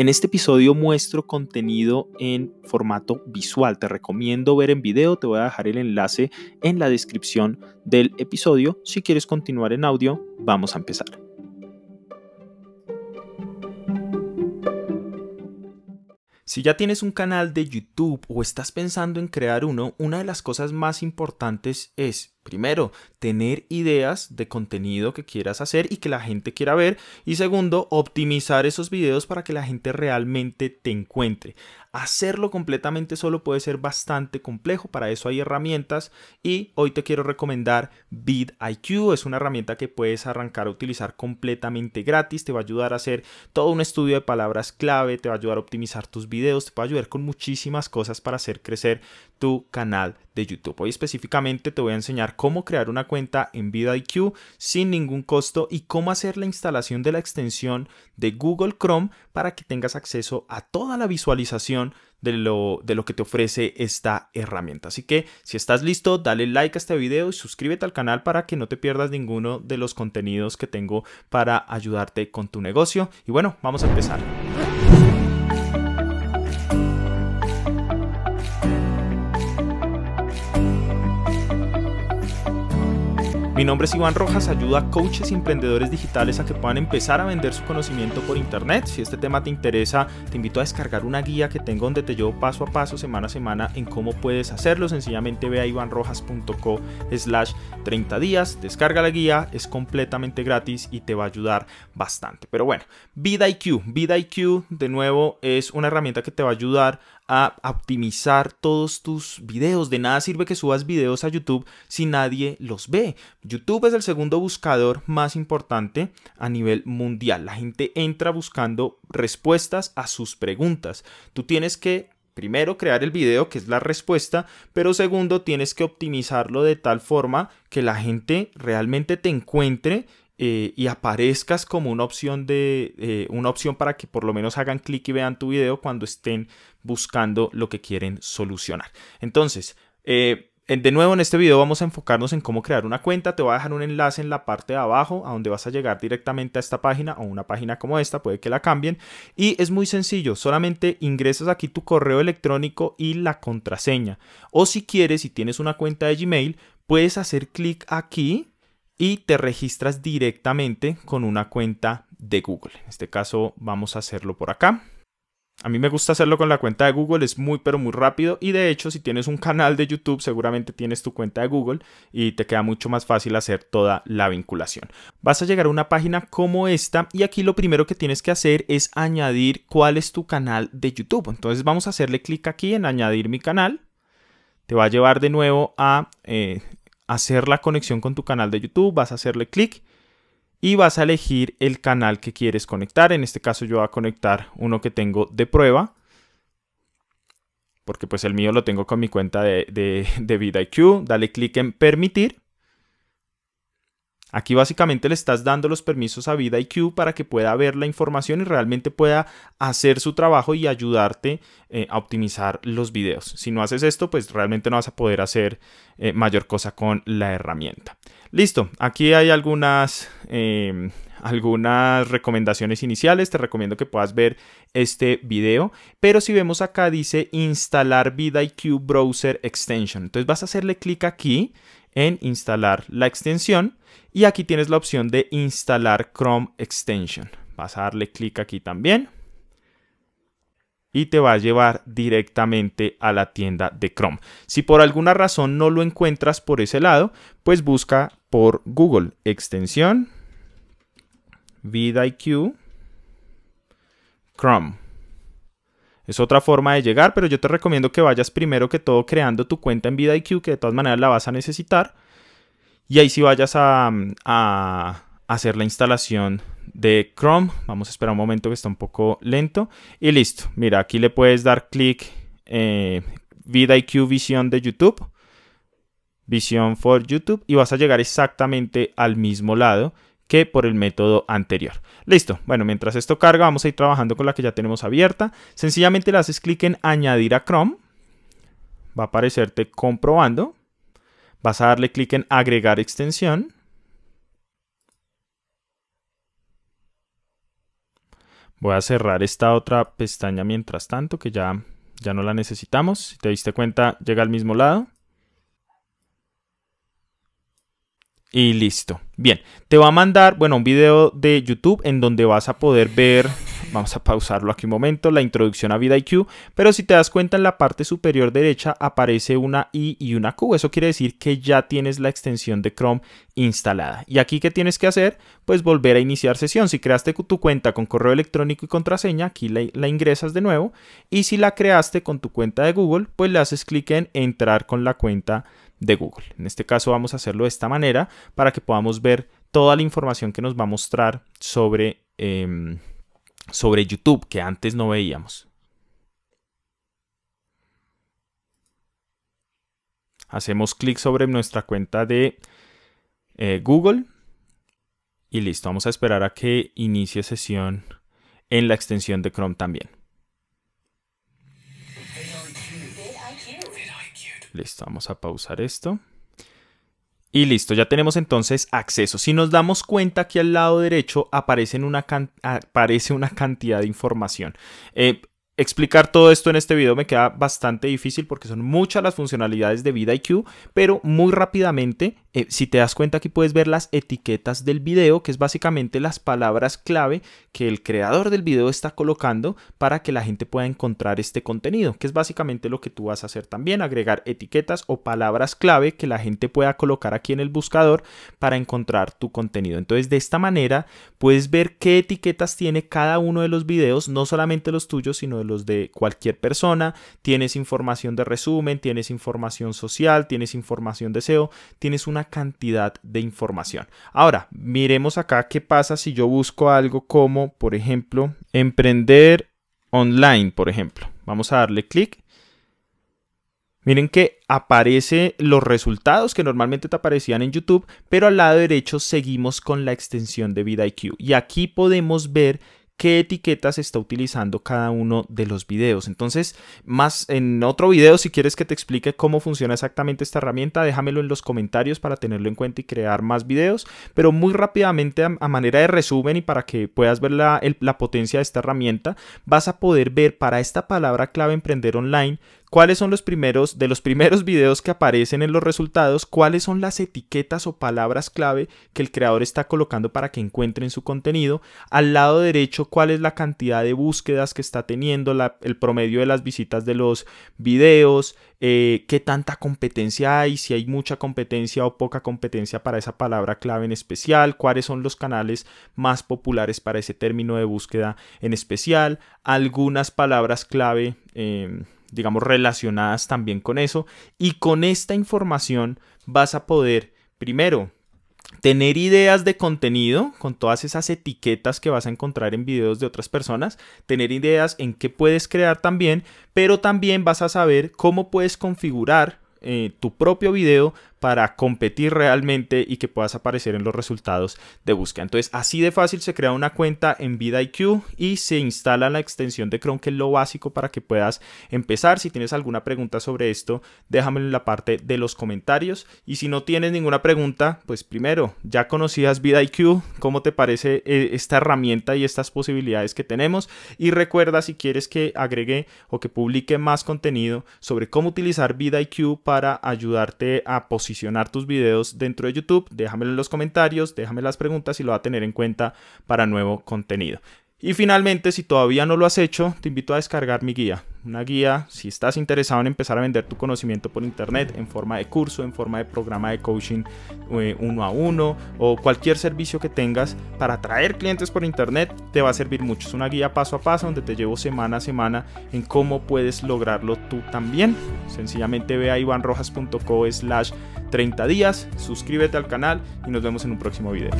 En este episodio muestro contenido en formato visual. Te recomiendo ver en video. Te voy a dejar el enlace en la descripción del episodio. Si quieres continuar en audio, vamos a empezar. Si ya tienes un canal de YouTube o estás pensando en crear uno, una de las cosas más importantes es Primero, tener ideas de contenido que quieras hacer y que la gente quiera ver. Y segundo, optimizar esos videos para que la gente realmente te encuentre. Hacerlo completamente solo puede ser bastante complejo, para eso hay herramientas y hoy te quiero recomendar vidIQ, es una herramienta que puedes arrancar a utilizar completamente gratis, te va a ayudar a hacer todo un estudio de palabras clave, te va a ayudar a optimizar tus videos, te va a ayudar con muchísimas cosas para hacer crecer tu canal de YouTube. Hoy específicamente te voy a enseñar cómo crear una cuenta en vidIQ sin ningún costo y cómo hacer la instalación de la extensión de Google Chrome para que tengas acceso a toda la visualización de lo, de lo que te ofrece esta herramienta. Así que si estás listo, dale like a este video y suscríbete al canal para que no te pierdas ninguno de los contenidos que tengo para ayudarte con tu negocio. Y bueno, vamos a empezar. Mi nombre es Iván Rojas, ayuda a coaches y emprendedores digitales a que puedan empezar a vender su conocimiento por internet. Si este tema te interesa, te invito a descargar una guía que tengo donde te llevo paso a paso, semana a semana, en cómo puedes hacerlo. Sencillamente ve a ivanrojas.co slash 30 días, descarga la guía, es completamente gratis y te va a ayudar bastante. Pero bueno, VidIQ. VidIQ, de nuevo, es una herramienta que te va a ayudar a optimizar todos tus videos. De nada sirve que subas videos a YouTube si nadie los ve. YouTube es el segundo buscador más importante a nivel mundial. La gente entra buscando respuestas a sus preguntas. Tú tienes que primero crear el video, que es la respuesta, pero segundo tienes que optimizarlo de tal forma que la gente realmente te encuentre eh, y aparezcas como una opción de eh, una opción para que por lo menos hagan clic y vean tu video cuando estén buscando lo que quieren solucionar. Entonces, eh, de nuevo en este video vamos a enfocarnos en cómo crear una cuenta. Te voy a dejar un enlace en la parte de abajo a donde vas a llegar directamente a esta página o una página como esta, puede que la cambien. Y es muy sencillo, solamente ingresas aquí tu correo electrónico y la contraseña. O si quieres, si tienes una cuenta de Gmail, puedes hacer clic aquí y te registras directamente con una cuenta de Google. En este caso vamos a hacerlo por acá. A mí me gusta hacerlo con la cuenta de Google, es muy pero muy rápido y de hecho si tienes un canal de YouTube seguramente tienes tu cuenta de Google y te queda mucho más fácil hacer toda la vinculación. Vas a llegar a una página como esta y aquí lo primero que tienes que hacer es añadir cuál es tu canal de YouTube. Entonces vamos a hacerle clic aquí en añadir mi canal. Te va a llevar de nuevo a eh, hacer la conexión con tu canal de YouTube, vas a hacerle clic y vas a elegir el canal que quieres conectar. En este caso yo voy a conectar uno que tengo de prueba, porque pues el mío lo tengo con mi cuenta de, de, de. Dale clic en permitir Aquí básicamente le estás dando los permisos a VidaIQ para que pueda ver la información y realmente pueda hacer su trabajo y ayudarte eh, a optimizar los videos. Si no haces esto, pues realmente no vas a poder hacer eh, mayor cosa con la herramienta. Listo, aquí hay algunas, em, algunas recomendaciones iniciales. Te recomiendo que puedas ver este video. Pero si vemos acá dice instalar VidaIQ Browser Extension. Entonces vas a hacerle clic aquí en instalar la extensión y aquí tienes la opción de instalar Chrome Extension. Vas a darle clic aquí también y te va a llevar directamente a la tienda de Chrome. Si por alguna razón no lo encuentras por ese lado, pues busca por Google extensión vidIQ Chrome. Es otra forma de llegar, pero yo te recomiendo que vayas primero que todo creando tu cuenta en vidIQ, que de todas maneras la vas a necesitar. Y ahí sí vayas a, hacer la instalación de Chrome. Vamos a esperar un momento que está un poco lento. Y listo. Mira, aquí le puedes dar clic eh, vidIQ Visión de YouTube. Visión for YouTube. Y vas a llegar exactamente al mismo lado que por el método anterior. Listo. Bueno, mientras esto carga, vamos a ir trabajando con la que ya tenemos abierta. Sencillamente le haces clic en añadir a Chrome. Va a aparecerte comprobando. Vas a darle clic en agregar extensión. Voy a cerrar esta otra pestaña mientras tanto, que ya, ya no la necesitamos. Si te diste cuenta, llega al mismo lado. Y listo. Bien, te va a mandar, bueno, un video de YouTube en donde vas a poder ver, vamos a pausarlo aquí un momento, la introducción a VidIQ, pero si te das cuenta en la parte superior derecha aparece una I y una Q, eso quiere decir que ya tienes la extensión de Chrome instalada. Y aquí, ¿qué tienes que hacer? Pues volver a iniciar sesión. Si creaste tu cuenta con correo electrónico y contraseña, aquí la, la ingresas de nuevo, y si la creaste con tu cuenta de Google, pues le haces clic en entrar con la cuenta de Google. En este caso vamos a hacerlo de esta manera para que podamos ver toda la información que nos va a mostrar sobre, em, sobre YouTube que antes no veíamos. Hacemos clic sobre nuestra cuenta de eh, Google y listo. Vamos a esperar a que inicie sesión en la extensión de Chrome también. Listo, vamos a pausar esto. Y listo, ya tenemos entonces acceso. Si nos damos cuenta que al lado derecho aparece una, aparece una cantidad de información. Eh, explicar todo esto en este video me queda bastante difícil porque son muchas las funcionalidades de VidIQ, pero muy rápidamente eh, si te das cuenta aquí puedes ver las etiquetas del video, que es básicamente las palabras clave que el creador del video está colocando para que la gente pueda encontrar este contenido, que es básicamente lo que tú vas a hacer también, agregar etiquetas o palabras clave que la gente pueda colocar aquí en el buscador para encontrar tu contenido. Entonces de esta manera puedes ver qué etiquetas tiene cada uno de los videos, no solamente los tuyos, sino de los de cualquier persona. Tienes información de resumen, tienes información social, tienes información de SEO, tienes una cantidad de información. Ahora, miremos acá qué pasa si yo busco algo como, por ejemplo, emprender online, por ejemplo. Vamos a darle clic. Miren que aparece los resultados que normalmente te aparecían en YouTube, pero al lado derecho seguimos con la extensión de VidIQ. Y aquí podemos ver qué etiquetas está utilizando cada uno de los videos. Entonces, más en otro video, si quieres que te explique cómo funciona exactamente esta herramienta, déjamelo en los comentarios para tenerlo en cuenta y crear más videos. Pero muy rápidamente, a, manera de resumen y para que puedas ver la, la potencia de esta herramienta, vas a poder ver para esta palabra clave emprender online cuáles son los primeros, de los primeros videos que aparecen en los resultados, cuáles son las etiquetas o palabras clave que el creador está colocando para que encuentren su contenido. Al lado derecho, cuál es la cantidad de búsquedas que está teniendo, el promedio de las visitas de los videos, eh, qué tanta competencia hay, si hay mucha competencia o poca competencia para esa palabra clave en especial, cuáles son los canales más populares para ese término de búsqueda en especial, algunas palabras clave. Em, digamos, relacionadas también con eso. Y con esta información vas a poder, primero, tener ideas de contenido con todas esas etiquetas que vas a encontrar en videos de otras personas, tener ideas en qué puedes crear también, pero también vas a saber cómo puedes configurar eh, tu propio video para competir realmente y que puedas aparecer en los resultados de búsqueda. Entonces, así de fácil se crea una cuenta en VidIQ y se instala la extensión de Chrome, que es lo básico para que puedas empezar. Si tienes alguna pregunta sobre esto, déjamelo en la parte de los comentarios. Y si no tienes ninguna pregunta, pues primero, ya conocías VidIQ, ¿cómo te parece eh, esta herramienta y estas posibilidades que tenemos? Y recuerda si quieres que agregue o que publique más contenido sobre cómo utilizar VidIQ para ayudarte a posicionar posicionar tus videos dentro de YouTube, déjamelo en los comentarios, déjame las preguntas y lo va a tener en cuenta para nuevo contenido. Y finalmente, si todavía no lo has hecho, te invito a descargar mi guía. Una guía, si estás interesado en empezar a vender tu conocimiento por internet en forma de curso, en forma de programa de coaching eh, uno a uno o cualquier servicio que tengas para atraer clientes por internet, te va a servir mucho. Es una guía paso a paso donde te llevo semana a semana en cómo puedes lograrlo tú también. Sencillamente ve a ivanrojas.co slash 30 días, suscríbete al canal y nos vemos en un próximo video.